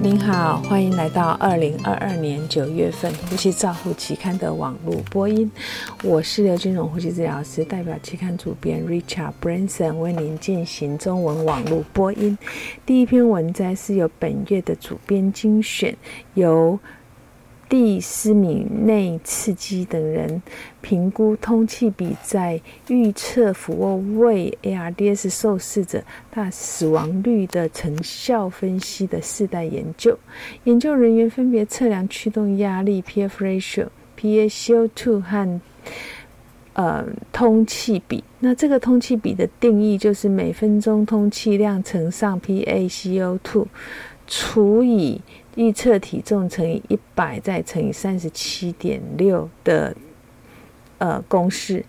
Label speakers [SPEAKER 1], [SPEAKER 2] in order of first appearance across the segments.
[SPEAKER 1] 您好，欢迎来到二零二二年九月份《呼吸照护期刊》的网络播音。我是刘金荣呼吸治疗师，代表期刊主编 Richard Branson 为您进行中文网络播音。第一篇文摘是由本月的主编精选，由。蒂斯敏内茨基等人评估通气比在预测俯卧位 ARDS 受试者大死亡率的成效分析的四代研究。研究人员分别测量驱动压力 （PF ratio）、PaCO2 和呃通气比。那这个通气比的定义就是每分钟通气量乘上 PaCO2 除以。预测体重乘以一百，再乘以三十七点六的呃公式，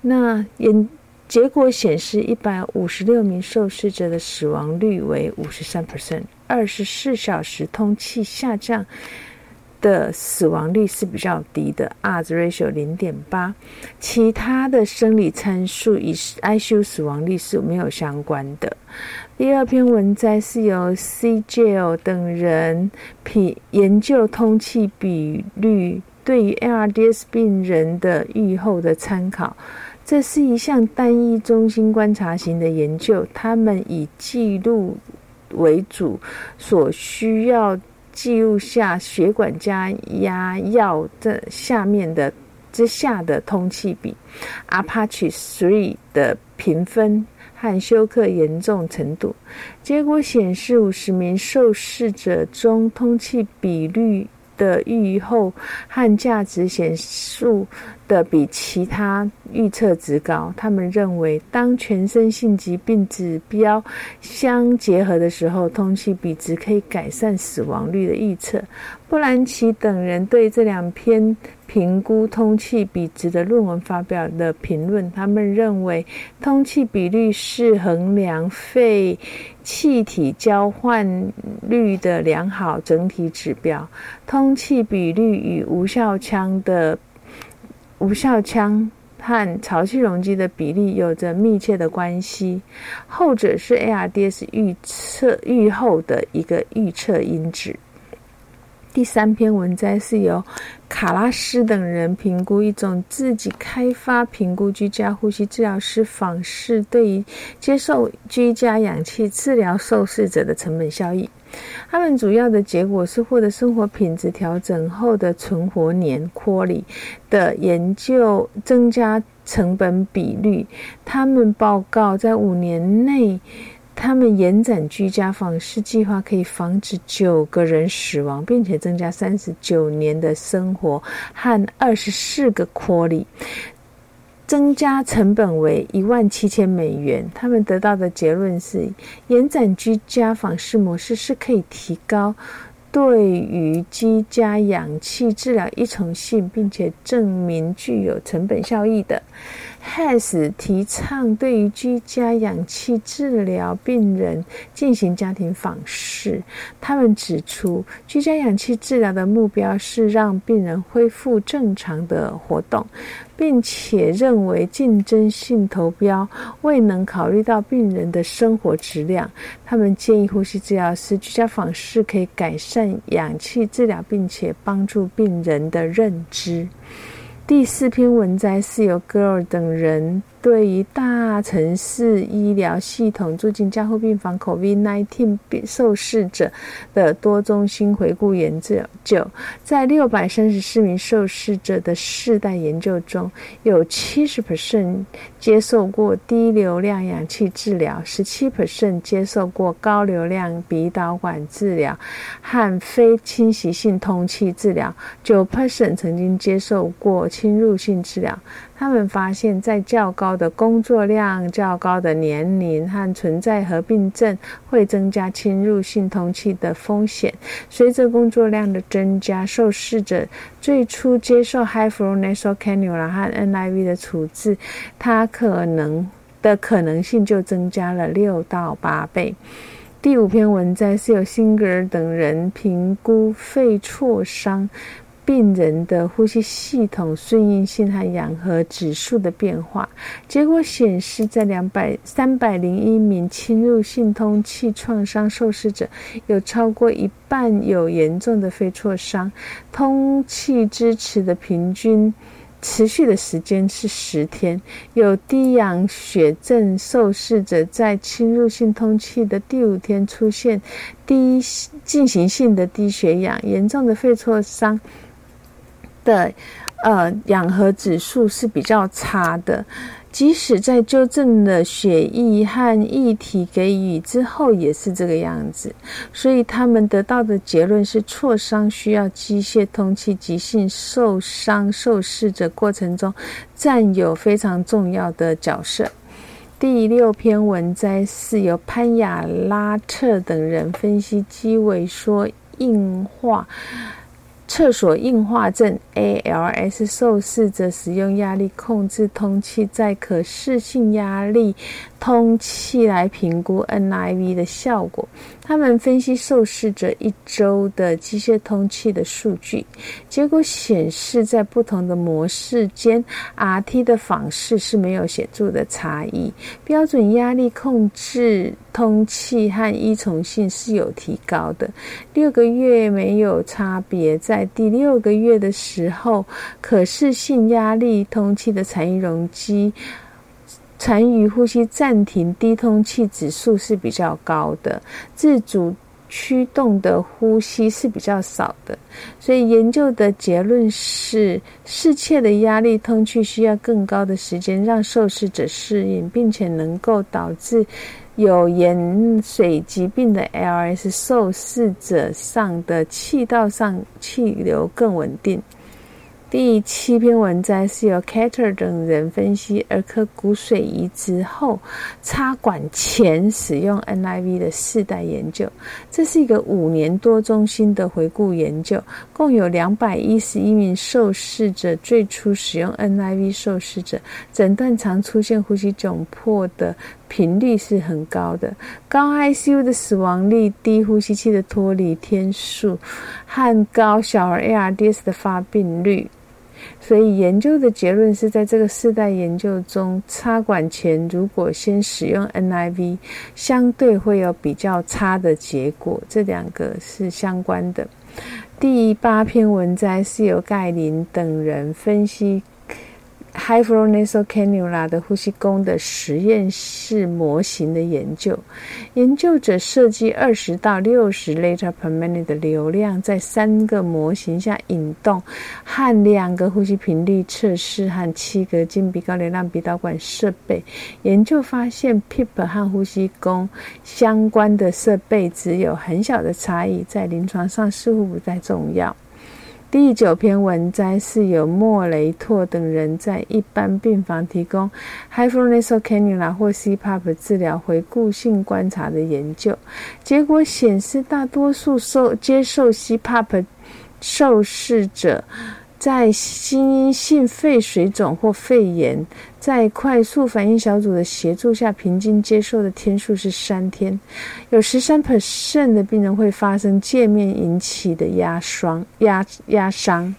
[SPEAKER 1] 那研结果显示，一百五十六名受试者的死亡率为五十三 percent，二十四小时通气下降的死亡率是比较低的，R ratio 零点八，其他的生理参数与 ICU 死亡率是没有相关的。第二篇文摘是由 C. J. 等人评研究通气比率对于 ARDS 病人的预后的参考。这是一项单一中心观察型的研究，他们以记录为主，所需要记录下血管加压药这下面的之下的通气比 Apache Three 的评分。和休克严重程度，结果显示，五十名受试者中，通气比率的预后和价值显著的比其他预测值高。他们认为，当全身性疾病指标相结合的时候，通气比值可以改善死亡率的预测。布兰奇等人对这两篇。评估通气比值的论文发表的评论，他们认为通气比率是衡量肺气体交换率的良好整体指标。通气比率与无效腔的无效腔和潮气容积的比例有着密切的关系，后者是 ARDS 预测预后的一个预测因子。第三篇文摘是由卡拉斯等人评估一种自己开发评估居家呼吸治疗师访视对于接受居家氧气治疗受试者的成本效益。他们主要的结果是获得生活品质调整后的存活年 q u a l i 的研究增加成本比率。他们报告在五年内。他们延展居家访视计划可以防止九个人死亡，并且增加三十九年的生活和二十四个 quality，增加成本为一万七千美元。他们得到的结论是，延展居家访视模式是可以提高对于居家氧气治疗依从性，并且证明具有成本效益的。Has 提倡对于居家氧气治疗病人进行家庭访视。他们指出，居家氧气治疗的目标是让病人恢复正常的活动，并且认为竞争性投标未能考虑到病人的生活质量。他们建议呼吸治疗师居家访视可以改善氧气治疗，并且帮助病人的认知。第四篇文摘是由 Girl 等人。对于大城市医疗系统住进加护病房 COVID-19 受试者的多中心回顾研究，在六百三十四名受试者的世代研究中，有七十 percent 接受过低流量氧气治疗，十七 percent 接受过高流量鼻导管治疗和非侵袭性通气治疗，九 percent 曾经接受过侵入性治疗。他们发现，在较高的工作量、较高的年龄和存在合并症，会增加侵入性通气的风险。随着工作量的增加，受试者最初接受 high flow nasal cannula 和 NIV 的处置，它可能的可能性就增加了六到八倍。第五篇文摘是由辛格尔等人评估肺挫伤。病人的呼吸系统顺应性和氧合指数的变化。结果显示，在两百三百零一名侵入性通气创伤受试者，有超过一半有严重的肺挫伤，通气支持的平均。持续的时间是十天。有低氧血症受试者在侵入性通气的第五天出现低进行性的低血氧，严重的肺挫伤的呃氧合指数是比较差的。即使在纠正了血液和液体给予之后，也是这个样子。所以他们得到的结论是：挫伤需要机械通气，急性受伤受试者过程中占有非常重要的角色。第六篇文摘是由潘雅拉特等人分析肌萎缩硬化。厕所硬化症 （ALS） 受试者使用压力控制通气，在可视性压力通气来评估 NIV 的效果。他们分析受试者一周的机械通气的数据，结果显示，在不同的模式间，RT 的访视是没有显著的差异。标准压力控制通气和依从性是有提高的。六个月没有差别，在第六个月的时候，可视性压力通气的残余容积。残余呼吸暂停低通气指数是比较高的，自主驱动的呼吸是比较少的，所以研究的结论是，适切的压力通气需要更高的时间让受试者适应，并且能够导致有盐水疾病的 LS 受试者上的气道上气流更稳定。第七篇文摘是由 Cater 等人分析儿科骨髓移植后插管前使用 NIV 的四代研究。这是一个五年多中心的回顾研究，共有两百一十一名受试者。最初使用 NIV 受试者诊断常出现呼吸窘迫的频率是很高的，高 ICU 的死亡率、低呼吸器的脱离天数和高小儿 ARDS 的发病率。所以研究的结论是在这个世代研究中，插管前如果先使用 NIV，相对会有比较差的结果。这两个是相关的。第八篇文摘是由盖林等人分析。High flow nasal cannula 的呼吸功的实验室模型的研究，研究者设计二十到六十 liter per minute 的流量，在三个模型下引动，和两个呼吸频率测试和七个近鼻高流量鼻导管设备。研究发现，PEEP 和呼吸功相关的设备只有很小的差异，在临床上似乎不再重要。第九篇文摘是由莫雷托等人在一般病房提供 high flow nasal cannula 或 CPAP 治疗回顾性观察的研究，结果显示大多数受接受 CPAP 受试者在心因性肺水肿或肺炎。在快速反应小组的协助下，平均接受的天数是三天。有十三 percent 的病人会发生界面引起的压伤、压压伤。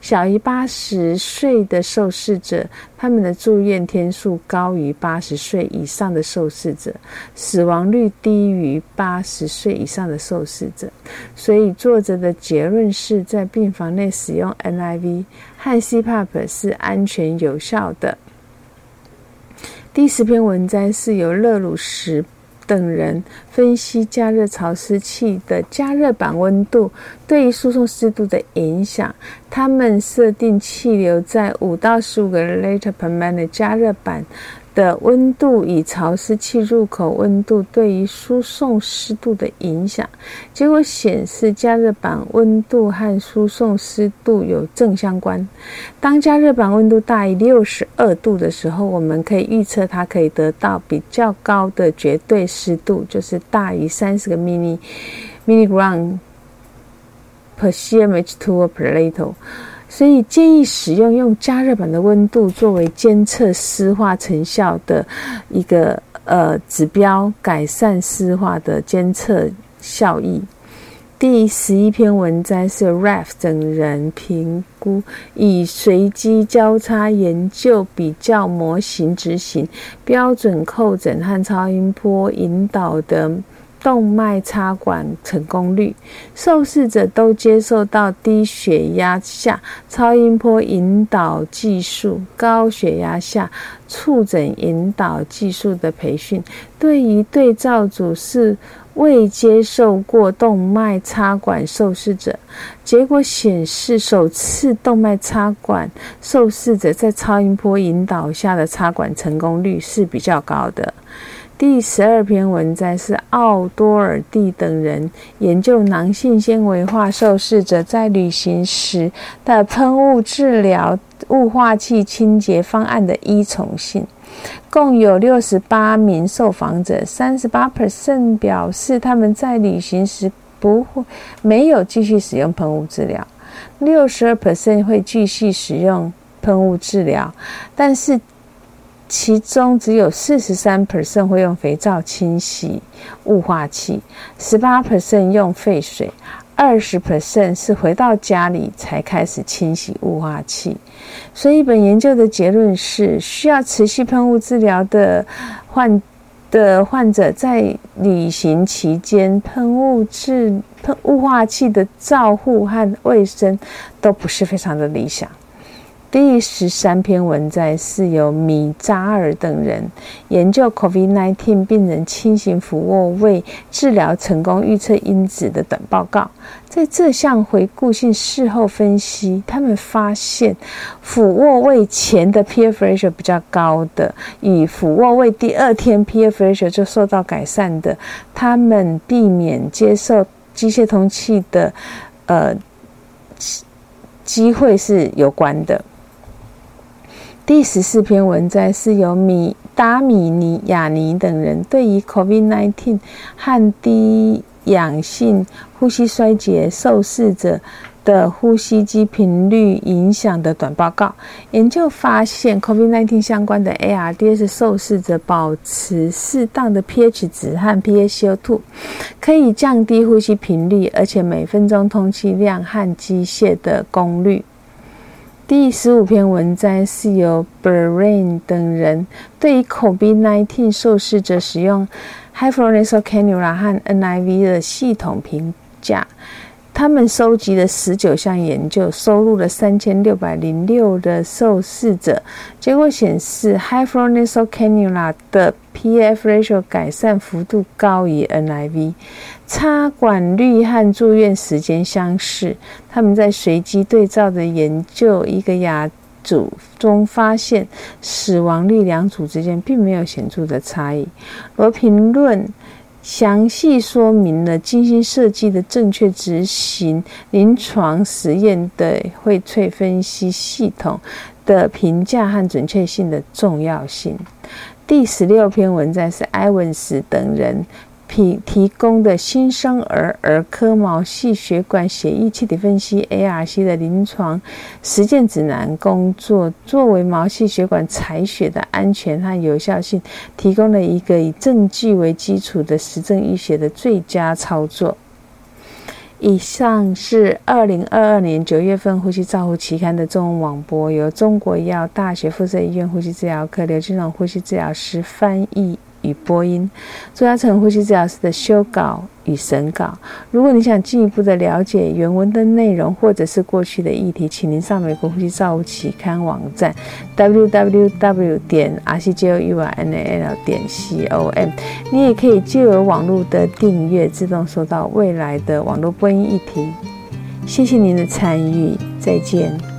[SPEAKER 1] 小于八十岁的受试者，他们的住院天数高于八十岁以上的受试者，死亡率低于八十岁以上的受试者。所以，作者的结论是在病房内使用 NIV 和 CPAP 是安全有效的。第十篇文章是由勒鲁什等人分析加热潮湿器的加热板温度对于输送湿度的影响。他们设定气流在五到十五个 liter per minute 加热板。的温度与潮湿器入口温度对于输送湿度的影响，结果显示加热板温度和输送湿度有正相关。当加热板温度大于六十二度的时候，我们可以预测它可以得到比较高的绝对湿度，就是大于三十个 mini milligram per cmh2 per liter。所以建议使用用加热板的温度作为监测湿化成效的一个呃指标，改善湿化的监测效益。第十一篇文摘是 Raf 等人评估以随机交叉研究比较模型执行标准扣诊和超音波引导的。动脉插管成功率，受试者都接受到低血压下超音波引导技术、高血压下触诊引导技术的培训。对于对照组是未接受过动脉插管受试者，结果显示首次动脉插管受试者在超音波引导下的插管成功率是比较高的。第十二篇文摘是奥多尔蒂等人研究囊性纤维化受试者在旅行时的喷雾治疗雾化器清洁方案的依从性。共有六十八名受访者，三十八 percent 表示他们在旅行时不会没有继续使用喷雾治疗，六十二 percent 会继续使用喷雾治疗，但是。其中只有四十三 percent 会用肥皂清洗雾化器，十八 percent 用废水，二十 percent 是回到家里才开始清洗雾化器。所以，本研究的结论是，需要持续喷雾治疗的患的患者在旅行期间，喷雾治喷雾化器的照护和卫生都不是非常的理想。第十三篇文摘是由米扎尔等人研究 COVID-19 病人轻型俯卧位治疗成功预测因子的短报告。在这项回顾性事后分析，他们发现俯卧位前的 p f ratio 比较高的，与俯卧位第二天 p f ratio 就受到改善的，他们避免接受机械通气的呃机会是有关的。第十四篇文摘是由米达米尼亚尼等人对于 COVID-19 和低氧性呼吸衰竭受试者的呼吸机频率影响的短报告。研究发现，COVID-19 相关的 ARDS 受试者保持适当的 pH 值和 PaCO2，可以降低呼吸频率，而且每分钟通气量和机械的功率。第十五篇文章是由 Brain 等人对于 COVID-19 受试者使用 High Flow Nasal Cannula 和 NIV 的系统评价。他们收集了十九项研究，收录了三千六百零六的受试者。结果显示，High Flow Nasal Cannula 的 PF ratio 改善幅度高于 NIV，插管率和住院时间相似。他们在随机对照的研究一个亚组中发现，死亡率两组之间并没有显著的差异。罗评论。详细说明了精心设计的正确执行临床实验的荟萃分析系统的评价和准确性的重要性。第十六篇文章是埃文斯等人。提提供的新生儿儿科毛细血管血液气体分析 （ARC） 的临床实践指南工作，作为毛细血管采血的安全和有效性，提供了一个以证据为基础的实证医学的最佳操作。以上是二零二二年九月份《呼吸照护期刊》的中文网播，由中国医药大学附设医院呼吸治疗科刘金荣呼吸治疗师翻译。与播音，朱嘉诚呼吸治疗师的修稿与审稿。如果你想进一步的了解原文的内容，或者是过去的议题，请您上美国呼吸照护期刊网站 www 点 r c j o u r n a l 点 c o m。你也可以借由网络的订阅，自动收到未来的网络播音议题。谢谢您的参与，再见。